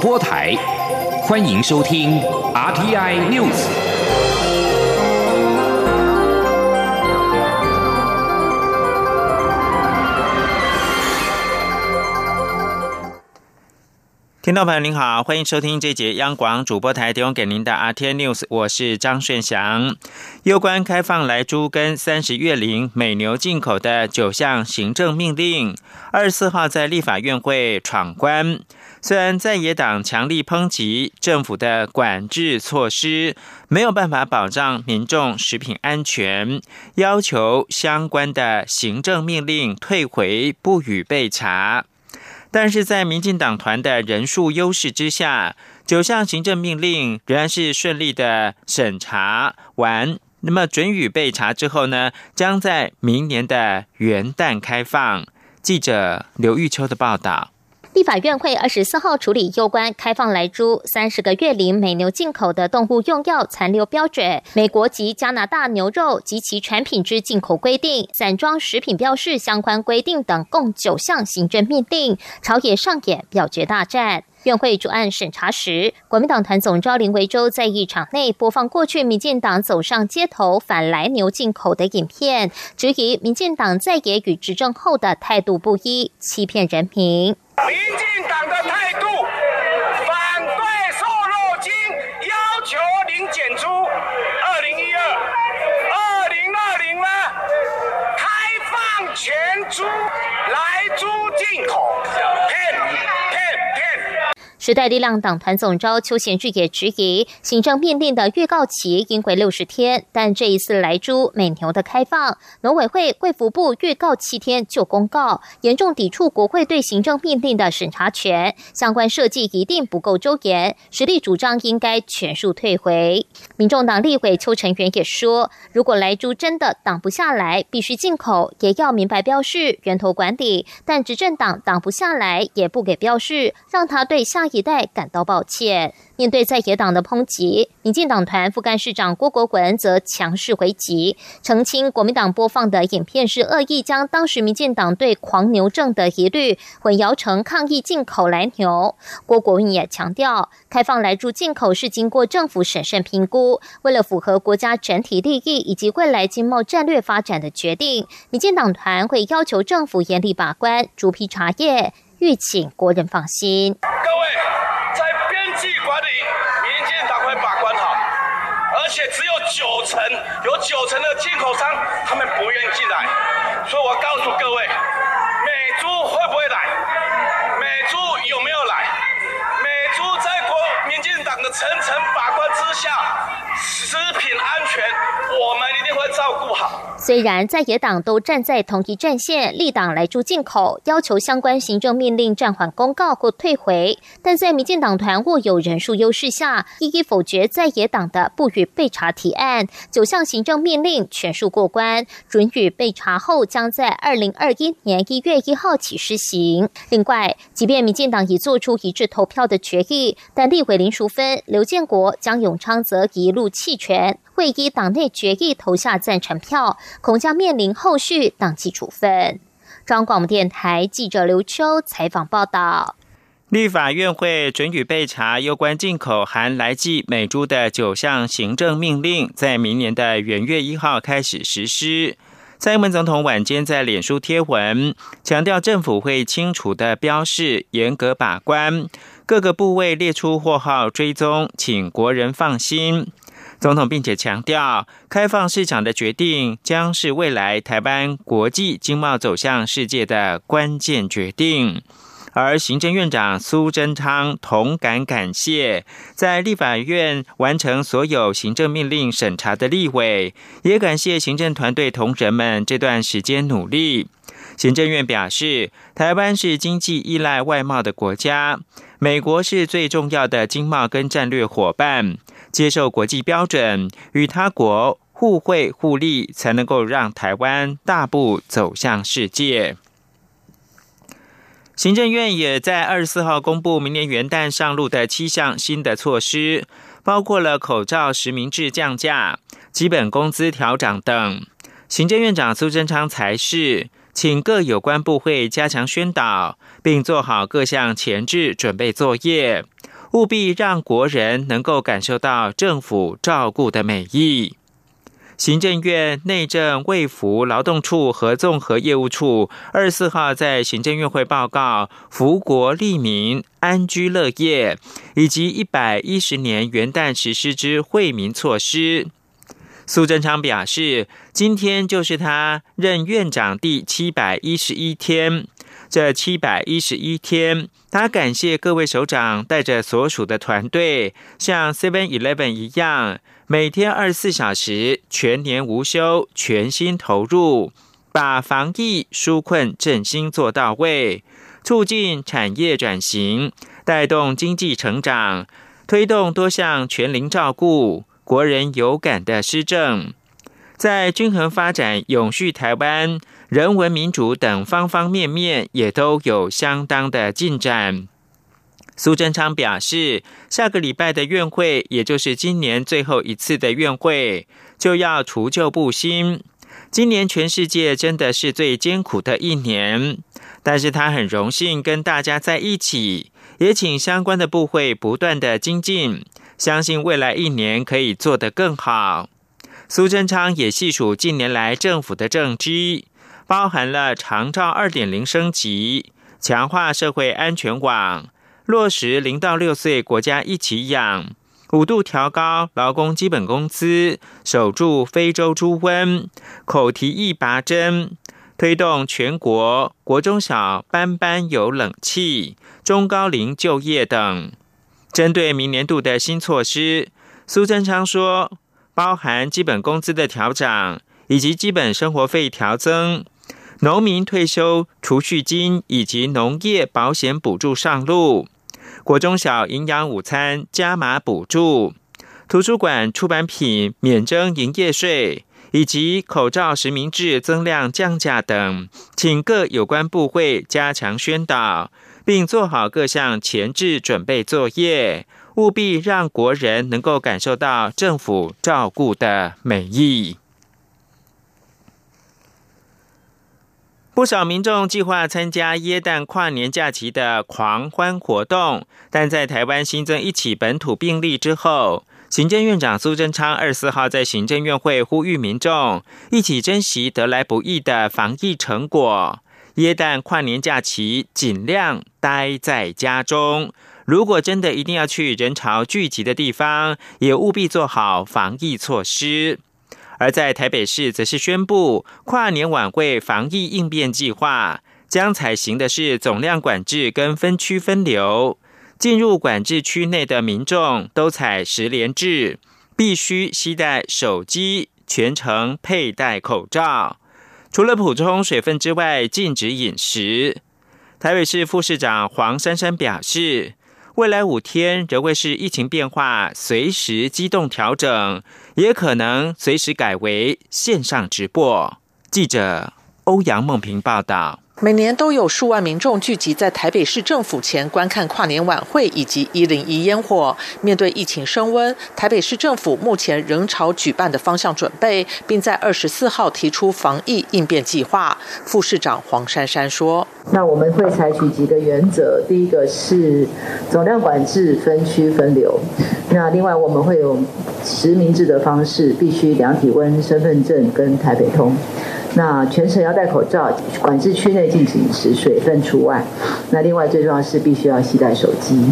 播台，欢迎收听 RTI News。听众朋友您好，欢迎收听这节央广主播台提供给您的 RTI News，我是张顺祥。有关开放来猪跟三十月龄美牛进口的九项行政命令，二十四号在立法院会闯关。虽然在野党强力抨击政府的管制措施没有办法保障民众食品安全，要求相关的行政命令退回，不予备查。但是在民进党团的人数优势之下，九项行政命令仍然是顺利的审查完。那么准予备查之后呢，将在明年的元旦开放。记者刘玉秋的报道。立法院会二十四号处理有关开放来猪三十个月龄美牛进口的动物用药残留标准、美国及加拿大牛肉及其产品之进口规定、散装食品标示相关规定等，共九项行政命令，朝野上演表决大战。院会主案审查时，国民党团总召林维洲在议场内播放过去民进党走上街头反来牛进口的影片，质疑民进党在野与执政后的态度不一，欺骗人民。民进党的态度，反对瘦肉精，要求零检出。二零一二、二零二零呢？开放全猪来猪进口。时代力量党团总召邱贤志也质疑，行政命令的预告期应为六十天，但这一次来猪美牛的开放，农委会、贵福部预告七天就公告，严重抵触国会对行政命令的审查权，相关设计一定不够周延，实力主张应该全数退回。民众党立委邱成元也说，如果来猪真的挡不下来，必须进口，也要明白标示源头管理，但执政党挡不下来，也不给标示，让他对下。一代感到抱歉。面对在野党的抨击，民进党团副干事长郭国文则强势回击，澄清国民党播放的影片是恶意将当时民进党对狂牛症的疑虑混淆成抗议进口来牛。郭国文也强调，开放来住进口是经过政府审慎评估，为了符合国家整体利益以及未来经贸战略发展的决定，民进党团会要求政府严厉把关，逐批查验。欲请国人放心。各位，在边际管理，民进党会把关好，而且只有九成，有九成的进口商他们不愿进来，所以我告诉各位，美猪会不会来？美猪有没有来？美猪在国民进党的层层把关之下，食品安全我们一定会照顾好。虽然在野党都站在同一战线，立党来助进口，要求相关行政命令暂缓公告或退回，但在民进党团握有人数优势下，一一否决在野党的不予备查提案，九项行政命令全数过关，准予备查后将在二零二一年一月一号起施行。另外，即便民进党已做出一致投票的决议，但立委林淑芬、刘建国、江永昌则一路弃权。会依党内决议投下赞成票，恐将面临后续党纪处分。中广电台记者刘秋采访报道。立法院会准予备查有关进口含来记美猪的九项行政命令，在明年的元月一号开始实施。蔡英文总统晚间在脸书贴文，强调政府会清楚的标示，严格把关，各个部位列出货号追踪，请国人放心。总统并且强调，开放市场的决定将是未来台湾国际经贸走向世界的关键决定。而行政院长苏贞昌同感感谢在立法院完成所有行政命令审查的立委，也感谢行政团队同仁们这段时间努力。行政院表示，台湾是经济依赖外贸的国家，美国是最重要的经贸跟战略伙伴。接受国际标准，与他国互惠互利，才能够让台湾大步走向世界。行政院也在二十四号公布明年元旦上路的七项新的措施，包括了口罩实名制降价、基本工资调整等。行政院长苏贞昌才是请各有关部会加强宣导，并做好各项前置准备作业。务必让国人能够感受到政府照顾的美意。行政院内政卫福劳动处和综合业务处二十四号在行政院会报告福国利民安居乐业以及一百一十年元旦实施之惠民措施。苏贞昌表示，今天就是他任院长第七百一十一天。这七百一十一天，他感谢各位首长带着所属的团队，像 Seven Eleven 一样。每天二十四小时，全年无休，全心投入，把防疫纾困振兴做到位，促进产业转型，带动经济成长，推动多项全龄照顾、国人有感的施政，在均衡发展、永续台湾、人文民主等方方面面，也都有相当的进展。苏贞昌表示，下个礼拜的院会，也就是今年最后一次的院会，就要除旧布新。今年全世界真的是最艰苦的一年，但是他很荣幸跟大家在一起，也请相关的部会不断的精进，相信未来一年可以做得更好。苏贞昌也细数近年来政府的政绩，包含了长照二点零升级、强化社会安全网。落实零到六岁国家一起养，五度调高劳工基本工资，守住非洲猪瘟，口蹄疫拔针，推动全国国中小班班有冷气，中高龄就业等。针对明年度的新措施，苏贞昌说，包含基本工资的调整，以及基本生活费调增，农民退休储蓄金以及农业保险补助上路。国中小营养午餐加码补助，图书馆出版品免征营业税，以及口罩实名制增量降价等，请各有关部会加强宣导，并做好各项前置准备作业，务必让国人能够感受到政府照顾的美意。不少民众计划参加耶诞跨年假期的狂欢活动，但在台湾新增一起本土病例之后，行政院长苏贞昌二十四号在行政院会呼吁民众一起珍惜得来不易的防疫成果。耶诞跨年假期尽量待在家中，如果真的一定要去人潮聚集的地方，也务必做好防疫措施。而在台北市，则是宣布跨年晚会防疫应变计划，将采行的是总量管制跟分区分流。进入管制区内的民众都采十连制，必须携带手机，全程佩戴口罩。除了补充水分之外，禁止饮食。台北市副市长黄珊珊表示。未来五天仍会是疫情变化随时机动调整，也可能随时改为线上直播。记者欧阳梦平报道。每年都有数万民众聚集在台北市政府前观看跨年晚会以及一零一烟火。面对疫情升温，台北市政府目前仍朝举办的方向准备，并在二十四号提出防疫应变计划。副市长黄珊珊说：“那我们会采取几个原则，第一个是总量管制、分区分流。那另外我们会有实名制的方式，必须量体温、身份证跟台北通。”那全程要戴口罩，管制区内禁止饮食，水分除外。那另外最重要是必须要携带手机。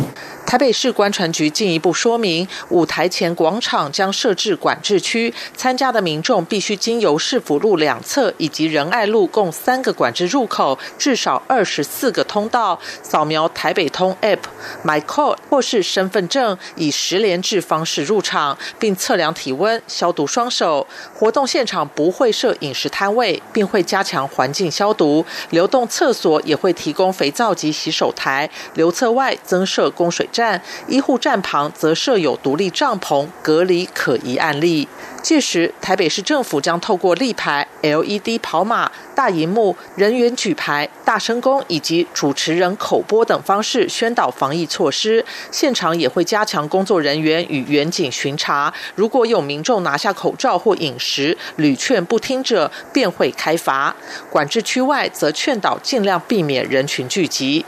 台北市观船局进一步说明，舞台前广场将设置管制区，参加的民众必须经由市府路两侧以及仁爱路共三个管制入口，至少二十四个通道，扫描台北通 App、MyCode 或是身份证，以十连制方式入场，并测量体温、消毒双手。活动现场不会设饮食摊位，并会加强环境消毒。流动厕所也会提供肥皂及洗手台，流厕外增设供水。站医护站旁则设有独立帐篷，隔离可疑案例。届时，台北市政府将透过立牌、LED 跑马、大荧幕、人员举牌、大声公以及主持人口播等方式宣导防疫措施。现场也会加强工作人员与远景巡查，如果有民众拿下口罩或饮食屡劝不听者，便会开罚。管制区外则劝导尽量避免人群聚集。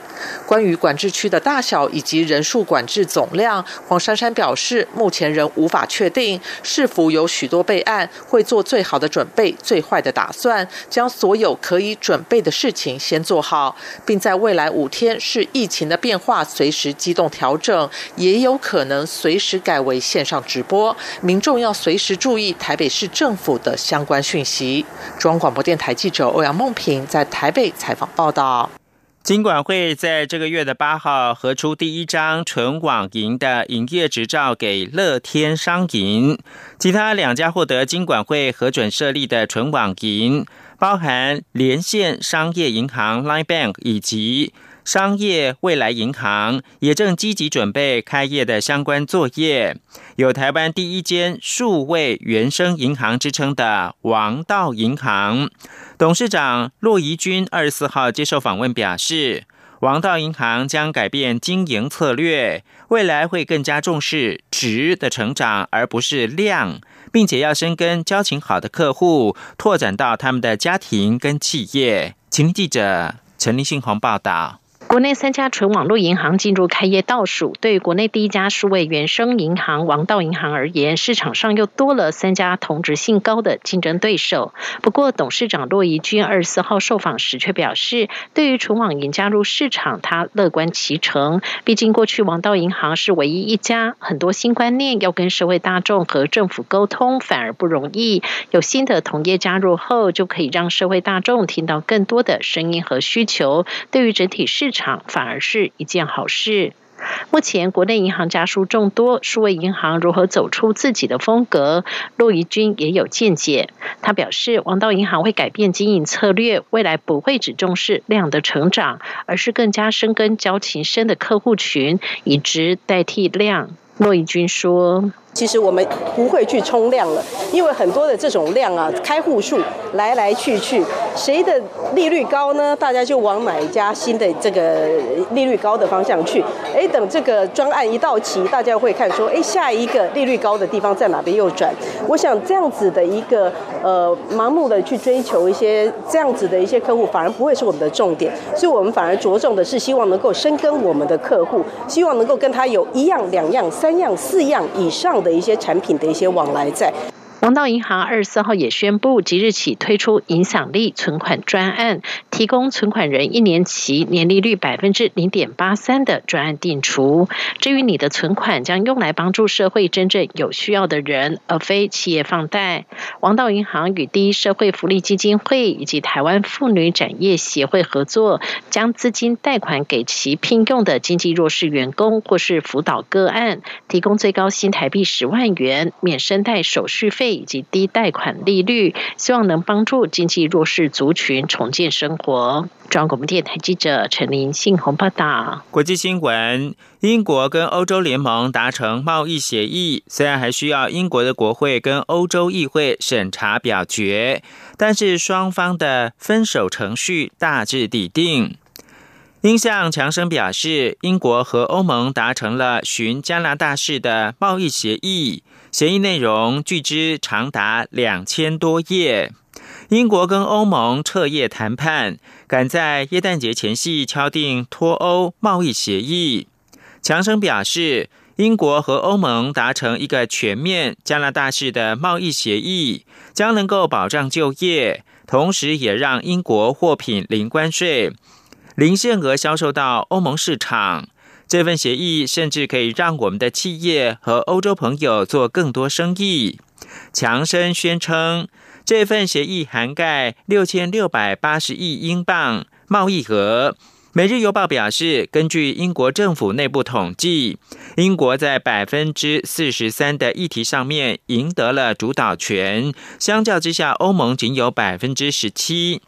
关于管制区的大小以及人数管制总量，黄珊珊表示，目前仍无法确定是否有许多备案，会做最好的准备、最坏的打算，将所有可以准备的事情先做好，并在未来五天视疫情的变化随时机动调整，也有可能随时改为线上直播。民众要随时注意台北市政府的相关讯息。中央广播电台记者欧阳梦平在台北采访报道。金管会在这个月的八号核出第一张纯网银的营业执照给乐天商银，其他两家获得金管会核准设立的纯网银，包含连线商业银行 Line Bank 以及。商业未来银行也正积极准备开业的相关作业。有台湾第一间数位原生银行之称的王道银行董事长骆怡君二十四号接受访问表示，王道银行将改变经营策略，未来会更加重视值的成长，而不是量，并且要深耕交情好的客户，拓展到他们的家庭跟企业。请记者陈立信鸿报道。国内三家纯网络银行进入开业倒数，对于国内第一家数位原生银行王道银行而言，市场上又多了三家同质性高的竞争对手。不过，董事长骆怡君二十四号受访时却表示，对于纯网银加入市场，他乐观其成。毕竟过去王道银行是唯一一家，很多新观念要跟社会大众和政府沟通反而不容易。有新的同业加入后，就可以让社会大众听到更多的声音和需求。对于整体市场，反而是一件好事。目前国内银行家数众多，数位银行如何走出自己的风格？骆怡君也有见解。他表示，王道银行会改变经营策略，未来不会只重视量的成长，而是更加深耕交情深的客户群，以值代替量。骆怡君说。其实我们不会去冲量了，因为很多的这种量啊，开户数来来去去，谁的利率高呢？大家就往哪家新的这个利率高的方向去。哎，等这个专案一到期，大家会看说，哎，下一个利率高的地方在哪边右转？我想这样子的一个呃盲目的去追求一些这样子的一些客户，反而不会是我们的重点。所以我们反而着重的是希望能够深耕我们的客户，希望能够跟他有一样、两样、三样、四样以上。的一些产品的一些往来在。王道银行二十四号也宣布，即日起推出影响力存款专案，提供存款人一年期年利率百分之零点八三的专案定除。至于你的存款将用来帮助社会真正有需要的人，而非企业放贷。王道银行与第一社会福利基金会以及台湾妇女展业协会合作，将资金贷款给其聘用的经济弱势员工或是辅导个案，提供最高新台币十万元免申贷手续费。以及低贷款利率，希望能帮助经济弱势族群重建生活。中央广播电台记者陈林信鸿报道。国际新闻：英国跟欧洲联盟达成贸易协议，虽然还需要英国的国会跟欧洲议会审查表决，但是双方的分手程序大致底定。英向强生表示，英国和欧盟达成了循加拿大式的贸易协议。协议内容据知长达两千多页。英国跟欧盟彻夜谈判，赶在耶诞节前夕敲定脱欧贸易协议。强生表示，英国和欧盟达成一个全面加拿大式的贸易协议，将能够保障就业，同时也让英国货品零关税、零限额销售到欧盟市场。这份协议甚至可以让我们的企业和欧洲朋友做更多生意。强生宣称，这份协议涵盖六千六百八十亿英镑贸易额。每日邮报表示，根据英国政府内部统计，英国在百分之四十三的议题上面赢得了主导权，相较之下，欧盟仅有百分之十七。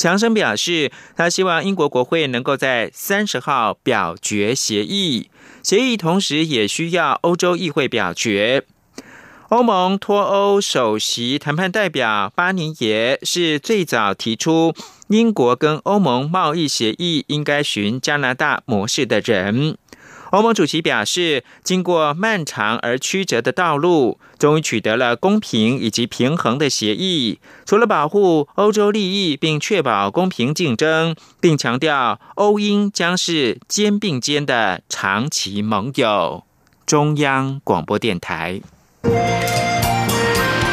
强生表示，他希望英国国会能够在三十号表决协议。协议同时也需要欧洲议会表决。欧盟脱欧首席谈判代表巴尼耶是最早提出英国跟欧盟贸易协议应该循加拿大模式的人。欧盟主席表示，经过漫长而曲折的道路，终于取得了公平以及平衡的协议。除了保护欧洲利益并确保公平竞争，并强调欧英将是肩并肩的长期盟友。中央广播电台。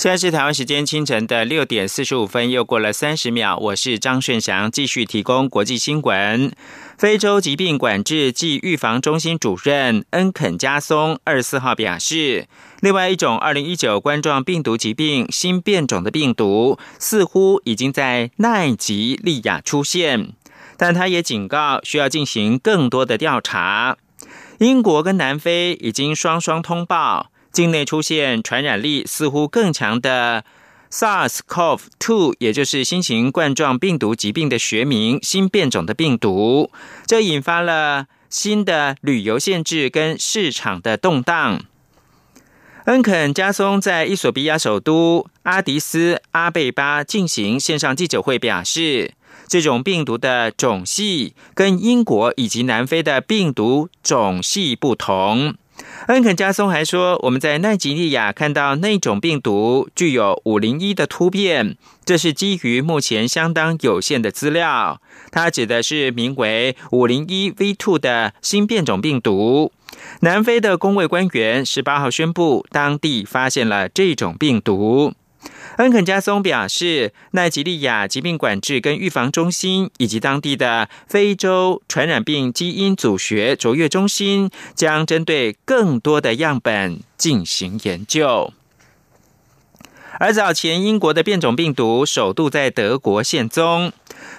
现在是台湾时间清晨的六点四十五分，又过了三十秒。我是张顺祥，继续提供国际新闻。非洲疾病管制暨预防中心主任恩肯加松二十四号表示，另外一种二零一九冠状病毒疾病新变种的病毒似乎已经在奈及利亚出现，但他也警告需要进行更多的调查。英国跟南非已经双双通报。境内出现传染力似乎更强的 SARS-CoV-2，也就是新型冠状病毒疾病的学名新变种的病毒，这引发了新的旅游限制跟市场的动荡。恩肯加松在伊索比亚首都阿迪斯阿贝巴进行线上记者会，表示这种病毒的种系跟英国以及南非的病毒种系不同。恩肯加松还说，我们在奈及利亚看到那种病毒具有五零一的突变，这是基于目前相当有限的资料。它指的是名为五零一 V two 的新变种病毒。南非的工卫官员十八号宣布，当地发现了这种病毒。恩肯加松表示，奈及利亚疾病管制跟预防中心以及当地的非洲传染病基因组学卓越中心将针对更多的样本进行研究。而早前英国的变种病毒首度在德国现踪，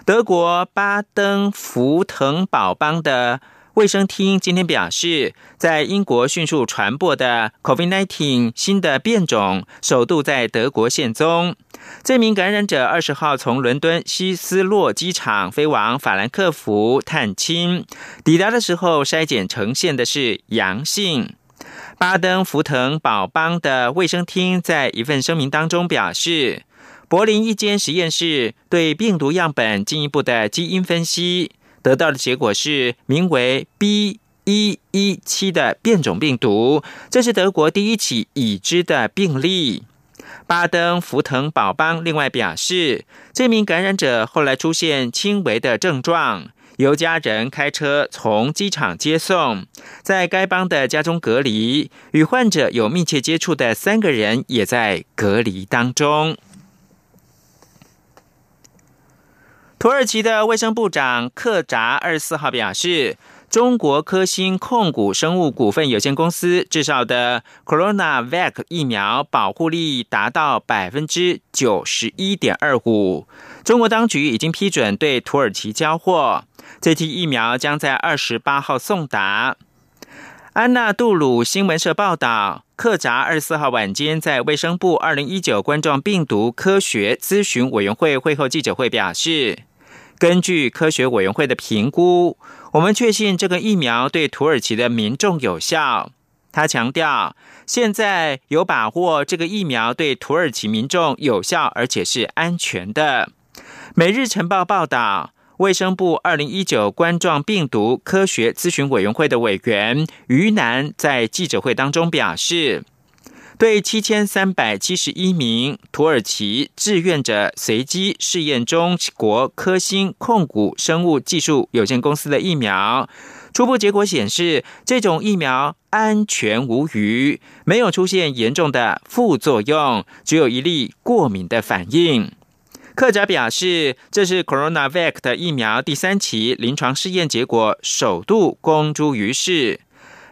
德国巴登福腾堡邦的。卫生厅今天表示，在英国迅速传播的 COVID-19 新的变种首度在德国现踪。这名感染者二十号从伦敦希斯洛机场飞往法兰克福探亲，抵达的时候筛检呈现的是阳性。巴登福腾堡邦的卫生厅在一份声明当中表示，柏林一间实验室对病毒样本进一步的基因分析。得到的结果是名为 B. 一一七的变种病毒，这是德国第一起已知的病例。巴登福腾堡邦另外表示，这名感染者后来出现轻微的症状，由家人开车从机场接送，在该邦的家中隔离，与患者有密切接触的三个人也在隔离当中。土耳其的卫生部长克扎二十四号表示，中国科兴控股生物股份有限公司制造的 CoronaVac 疫苗保护力达到百分之九十一点二五。中国当局已经批准对土耳其交货，这批疫苗将在二十八号送达。安纳杜鲁新闻社报道，克扎二十四号晚间在卫生部二零一九冠状病毒科学咨询委员会会后记者会表示。根据科学委员会的评估，我们确信这个疫苗对土耳其的民众有效。他强调，现在有把握这个疫苗对土耳其民众有效，而且是安全的。每日晨报报道，卫生部二零一九冠状病毒科学咨询委员会的委员于南在记者会当中表示。对七千三百七十一名土耳其志愿者随机试验中国科兴控股生物技术有限公司的疫苗，初步结果显示，这种疫苗安全无虞，没有出现严重的副作用，只有一例过敏的反应。克扎表示，这是 CoronaVac 的疫苗第三期临床试验结果首度公诸于世。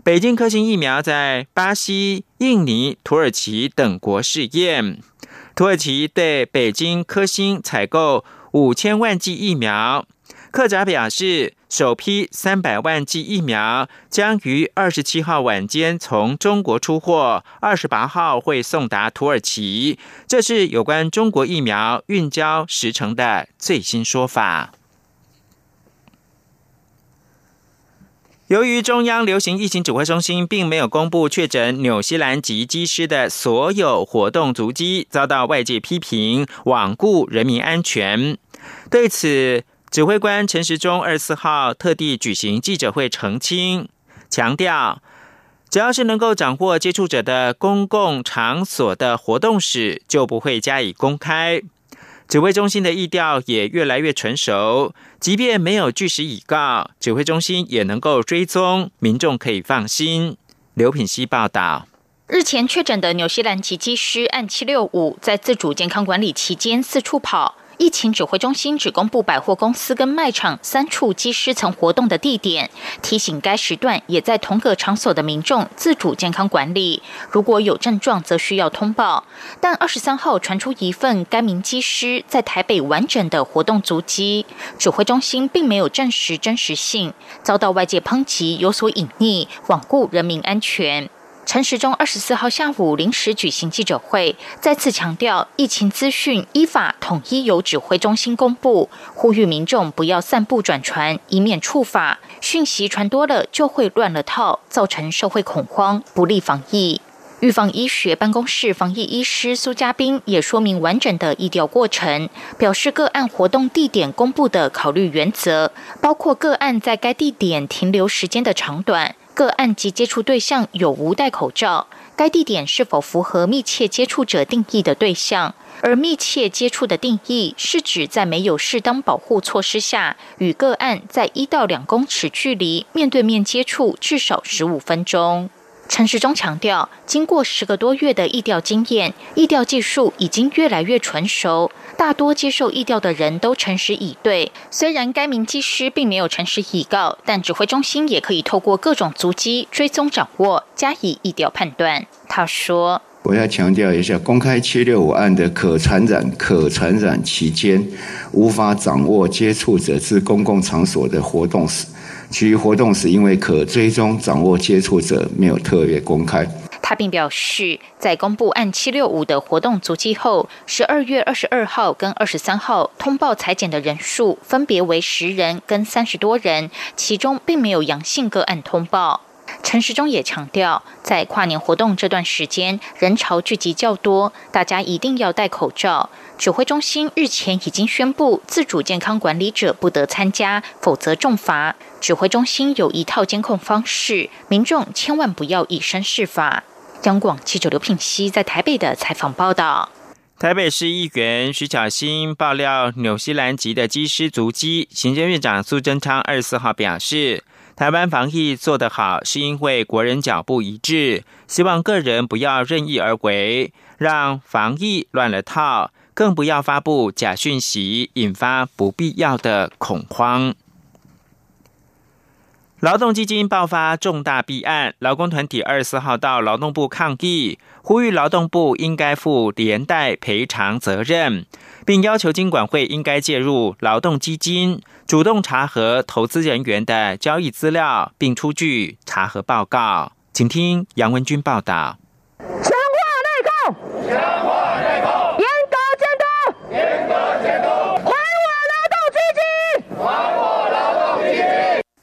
北京科兴疫苗在巴西、印尼、土耳其等国试验。土耳其对北京科兴采购五千万剂疫苗，克扎表示，首批三百万剂疫苗将于二十七号晚间从中国出货，二十八号会送达土耳其。这是有关中国疫苗运交时程的最新说法。由于中央流行疫情指挥中心并没有公布确诊纽西兰籍机师的所有活动足迹，遭到外界批评罔顾人民安全。对此，指挥官陈时中二十四号特地举行记者会澄清，强调只要是能够掌握接触者的公共场所的活动史，就不会加以公开。指挥中心的意调也越来越成熟，即便没有据实以告，指挥中心也能够追踪，民众可以放心。刘品希报道。日前确诊的纽西兰籍机师按七六五，在自主健康管理期间四处跑。疫情指挥中心只公布百货公司跟卖场三处机师曾活动的地点，提醒该时段也在同个场所的民众自主健康管理，如果有症状则需要通报。但二十三号传出一份该名机师在台北完整的活动足迹，指挥中心并没有证实真实性，遭到外界抨击有所隐匿，罔顾人民安全。陈时中二十四号下午临时举行记者会，再次强调疫情资讯依法统一由指挥中心公布，呼吁民众不要散布转传，以免触法。讯息传多了就会乱了套，造成社会恐慌，不利防疫。预防医学办公室防疫医师苏家斌也说明完整的疫调过程，表示个案活动地点公布的考虑原则，包括个案在该地点停留时间的长短。个案及接触对象有无戴口罩？该地点是否符合密切接触者定义的对象？而密切接触的定义是指在没有适当保护措施下，与个案在一到两公尺距离面对面接触至少十五分钟。陈时中强调，经过十个多月的疫调经验，疫调技术已经越来越纯熟，大多接受疫调的人都诚实以对。虽然该名技师并没有诚实以告，但指挥中心也可以透过各种足迹追踪掌握，加以疫调判断。他说：“我要强调一下，公开七六五案的可传染、可传染期间，无法掌握接触者至公共场所的活动史。”其余活动时，因为可追踪掌握接触者，没有特别公开。他并表示，在公布按七六五的活动足迹后，十二月二十二号跟二十三号通报裁剪的人数分别为十人跟三十多人，其中并没有阳性个案通报。陈时中也强调，在跨年活动这段时间，人潮聚集较多，大家一定要戴口罩。指挥中心日前已经宣布，自主健康管理者不得参加，否则重罚。指挥中心有一套监控方式，民众千万不要以身试法。央广记者刘品熙在台北的采访报道。台北市议员徐巧芯爆料纽西兰籍的机师足迹，行政院长苏贞昌二十四号表示。台湾防疫做得好，是因为国人脚步一致。希望个人不要任意而为，让防疫乱了套，更不要发布假讯息，引发不必要的恐慌。劳动基金爆发重大弊案，劳工团体二十四号到劳动部抗议，呼吁劳动部应该负连带赔偿责任。并要求金管会应该介入劳动基金，主动查核投资人员的交易资料，并出具查核报告。请听杨文军报道。强化内控，强化内控，严格监督，严格监督，还我劳动基金，还我劳动基金。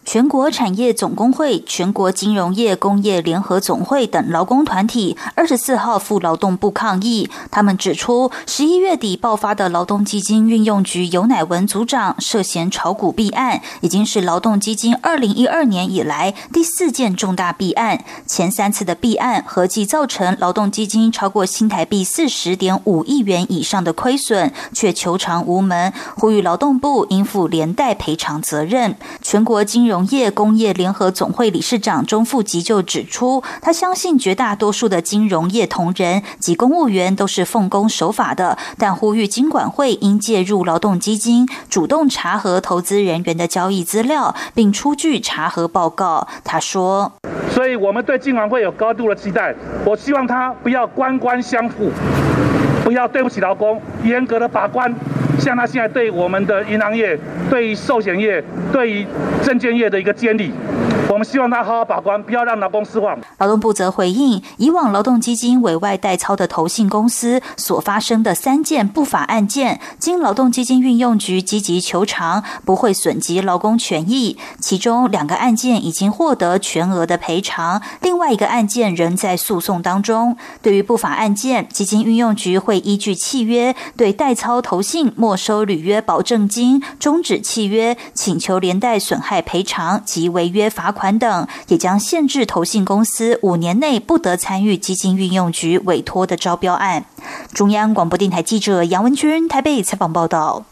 全产业总工会、全国金融业工业联合总会等劳工团体二十四号赴劳动部抗议。他们指出，十一月底爆发的劳动基金运用局尤乃文组长涉嫌炒股弊案，已经是劳动基金二零一二年以来第四件重大弊案。前三次的弊案合计造成劳动基金超过新台币四十点五亿元以上的亏损，却求偿无门，呼吁劳动部应负连带赔偿责任。全国金融业工业联合总会理事长钟富吉就指出，他相信绝大多数的金融业同仁及公务员都是奉公守法的，但呼吁金管会应介入劳动基金，主动查核投资人员的交易资料，并出具查核报告。他说：“所以我们对金管会有高度的期待，我希望他不要官官相护，不要对不起劳工，严格的把关。”像他现在对我们的银行业、对于寿险业、对于证券业的一个监理。我们希望他好好把关，不要让劳工失望。劳动部则回应，以往劳动基金委外代操的投信公司所发生的三件不法案件，经劳动基金运用局积极求偿，不会损及劳工权益。其中两个案件已经获得全额的赔偿，另外一个案件仍在诉讼当中。对于不法案件，基金运用局会依据契约对代操投信没收履约保证金、终止契约、请求连带损害赔偿及违约罚。款等也将限制投信公司五年内不得参与基金运用局委托的招标案。中央广播电台记者杨文君台北采访报道。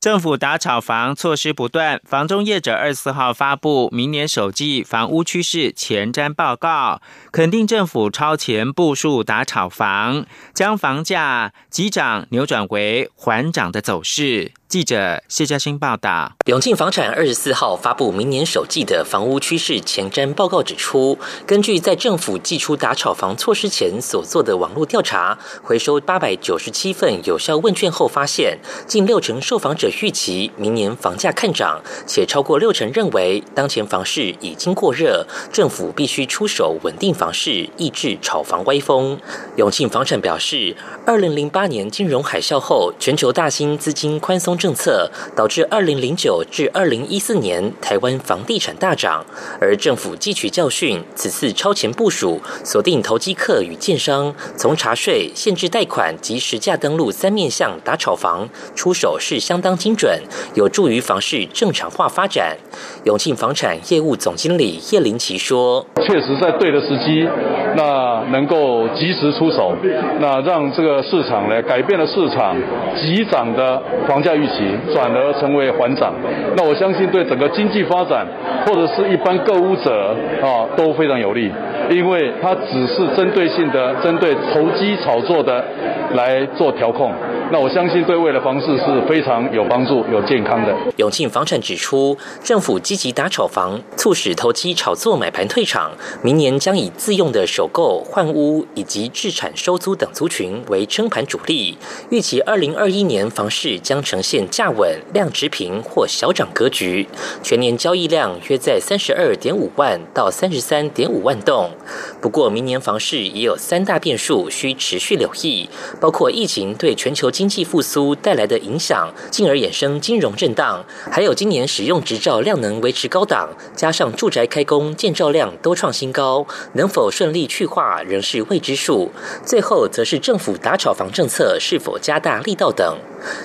政府打炒房措施不断，房中业者二四号发布明年首季房屋趋势前瞻报告，肯定政府超前部署打炒房，将房价急涨扭转为缓涨的走势。记者谢嘉欣报道，永庆房产二十四号发布明年首季的房屋趋势前瞻报告，指出，根据在政府寄出打炒房措施前所做的网络调查，回收八百九十七份有效问卷后发现，近六成受访者预期明年房价看涨，且超过六成认为当前房市已经过热，政府必须出手稳定房市，抑制炒房歪风。永庆房产表示，二零零八年金融海啸后，全球大兴资金宽松。政策导致二零零九至二零一四年台湾房地产大涨，而政府汲取教训，此次超前部署，锁定投机客与建商，从查税、限制贷款及实价登录三面向打炒房，出手是相当精准，有助于房市正常化发展。永庆房产业务总经理叶林奇说：“确实在对的时机，那能够及时出手，那让这个市场呢改变了市场急涨的房价预。”转而成为缓涨，那我相信对整个经济发展或者是一般购物者啊都非常有利，因为它只是针对性的针对投机炒作的来做调控。那我相信对未来房市是非常有帮助、有健康的。永庆房产指出，政府积极打炒房，促使投机炒作买盘退场。明年将以自用的首购、换屋以及置产收租等族群为撑盘主力。预期二零二一年房市将呈现现价稳、量持平或小涨格局，全年交易量约在三十二点五万到三十三点五万栋。不过，明年房市也有三大变数需持续留意，包括疫情对全球经济复苏带来的影响，进而衍生金融震荡，还有今年使用执照量能维持高档，加上住宅开工建造量都创新高，能否顺利去化仍是未知数。最后，则是政府打炒房政策是否加大力道等。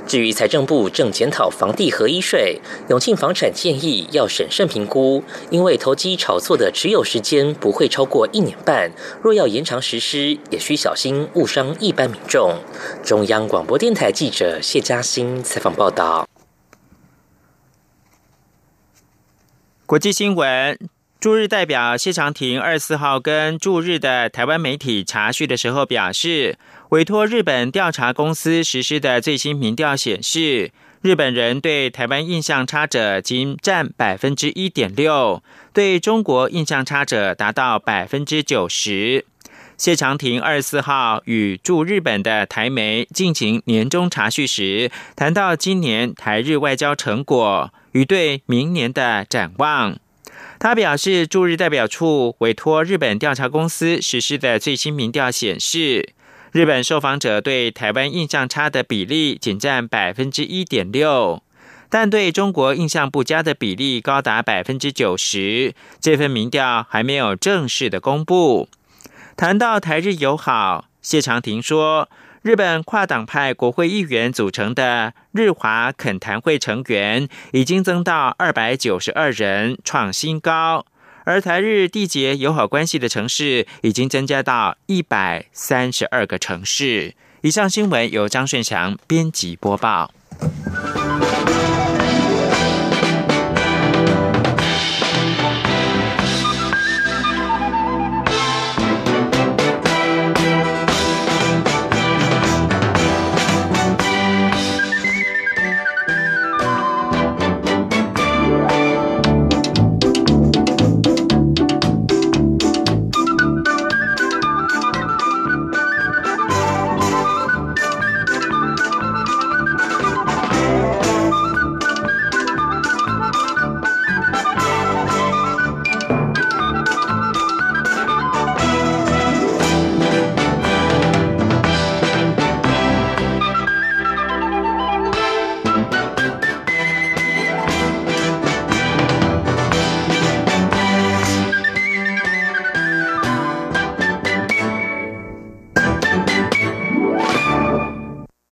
至于财政部正检讨房地合一税，永庆房产建议要审慎评估，因为投机炒作的持有时间不会超过一年半，若要延长实施，也需小心误伤一般民众。中央广播电台记者谢嘉欣采访报道。国际新闻。驻日代表谢长廷二十四号跟驻日的台湾媒体查叙的时候表示，委托日本调查公司实施的最新民调显示，日本人对台湾印象差者仅占百分之一点六，对中国印象差者达到百分之九十。谢长廷二十四号与驻日本的台媒进行年终查叙时，谈到今年台日外交成果与对明年的展望。他表示，驻日代表处委托日本调查公司实施的最新民调显示，日本受访者对台湾印象差的比例仅占百分之一点六，但对中国印象不佳的比例高达百分之九十。这份民调还没有正式的公布。谈到台日友好，谢长廷说。日本跨党派国会议员组成的日华恳谈会成员已经增到二百九十二人，创新高。而台日缔结友好关系的城市已经增加到一百三十二个城市。以上新闻由张顺祥编辑播报。